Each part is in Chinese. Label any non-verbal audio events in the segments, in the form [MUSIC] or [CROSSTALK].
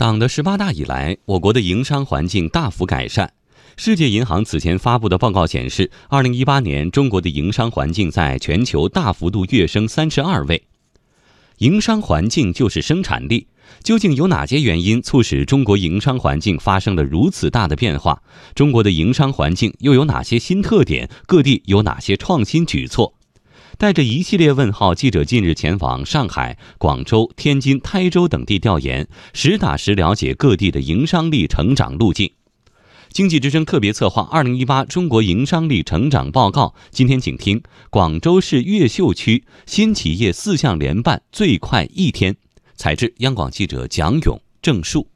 党的十八大以来，我国的营商环境大幅改善。世界银行此前发布的报告显示，二零一八年中国的营商环境在全球大幅度跃升三十二位。营商环境就是生产力，究竟有哪些原因促使中国营商环境发生了如此大的变化？中国的营商环境又有哪些新特点？各地有哪些创新举措？带着一系列问号，记者近日前往上海、广州、天津、台州等地调研，实打实了解各地的营商力成长路径。经济之声特别策划《二零一八中国营商力成长报告》，今天请听广州市越秀区新企业四项联办最快一天。采制：央广记者蒋勇、郑树。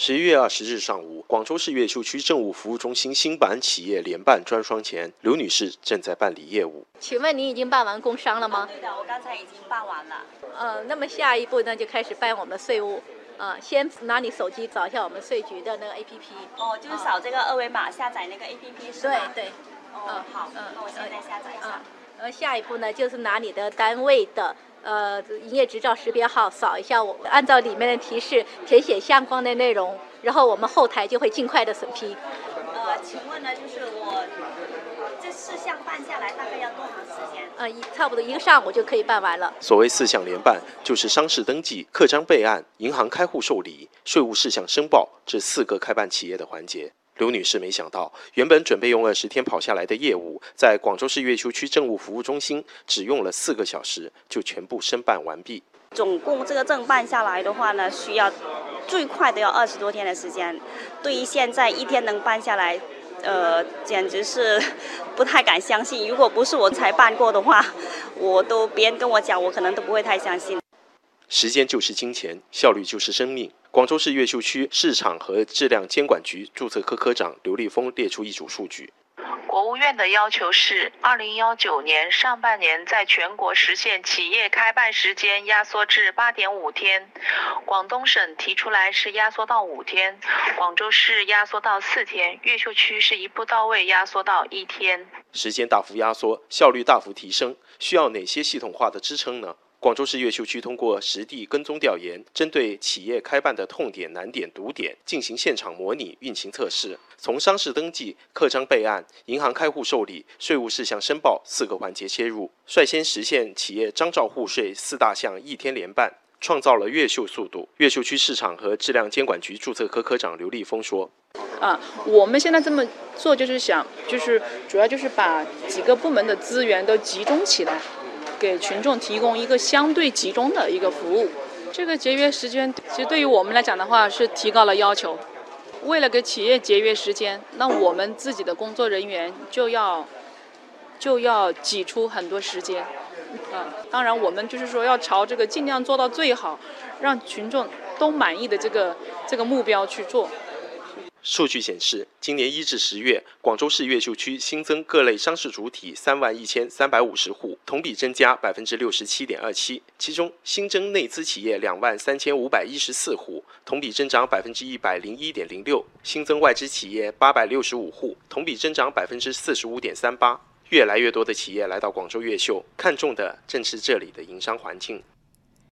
十一月二十日上午，广州市越秀区政务服务中心新版企业联办专双前，刘女士正在办理业务。请问您已经办完工商了吗？对的，我刚才已经办完了。嗯，那么下一步呢，就开始办我们的税务。呃，先拿你手机找一下我们税局的那个 APP。哦，就是扫这个二维码下载那个 APP 是对吗？对。哦，好，嗯那我现在下载一下。呃，下一步呢，就是拿你的单位的呃营业执照识别号扫一下，我按照里面的提示填写相关的内容，然后我们后台就会尽快的审批。呃，请问呢，就是我这四项办下来大概要多长时间？呃，一差不多一个上午就可以办完了。所谓四项联办，就是商事登记、刻章备案、银行开户受理、税务事项申报这四个开办企业的环节。刘女士没想到，原本准备用二十天跑下来的业务，在广州市越秀区政务服务中心只用了四个小时就全部申办完毕。总共这个证办下来的话呢，需要最快都要二十多天的时间。对于现在一天能办下来，呃，简直是 [LAUGHS] 不太敢相信。如果不是我才办过的话，我都别人跟我讲，我可能都不会太相信。时间就是金钱，效率就是生命。广州市越秀区市场和质量监管局注册科科长刘立峰列出一组数据。国务院的要求是，二零幺九年上半年在全国实现企业开办时间压缩至八点五天，广东省提出来是压缩到五天，广州市压缩到四天，越秀区是一步到位压缩到一天。时间大幅压缩，效率大幅提升，需要哪些系统化的支撑呢？广州市越秀区通过实地跟踪调研，针对企业开办的痛点、难点、堵点进行现场模拟运行测试，从商事登记、刻章备案、银行开户受理、税务事项申报四个环节切入，率先实现企业张照户税四大项一天联办，创造了越秀速度。越秀区市场和质量监管局注册科科长刘立峰说：“啊，我们现在这么做就是想，就是主要就是把几个部门的资源都集中起来。”给群众提供一个相对集中的一个服务，这个节约时间，其实对于我们来讲的话是提高了要求。为了给企业节约时间，那我们自己的工作人员就要就要挤出很多时间。啊，当然我们就是说要朝这个尽量做到最好，让群众都满意的这个这个目标去做。数据显示，今年一至十月，广州市越秀区新增各类商事主体三万一千三百五十户，同比增加百分之六十七点二七。其中，新增内资企业两万三千五百一十四户，同比增长百分之一百零一点零六；新增外资企业八百六十五户，同比增长百分之四十五点三八。越来越多的企业来到广州越秀，看中的正是这里的营商环境。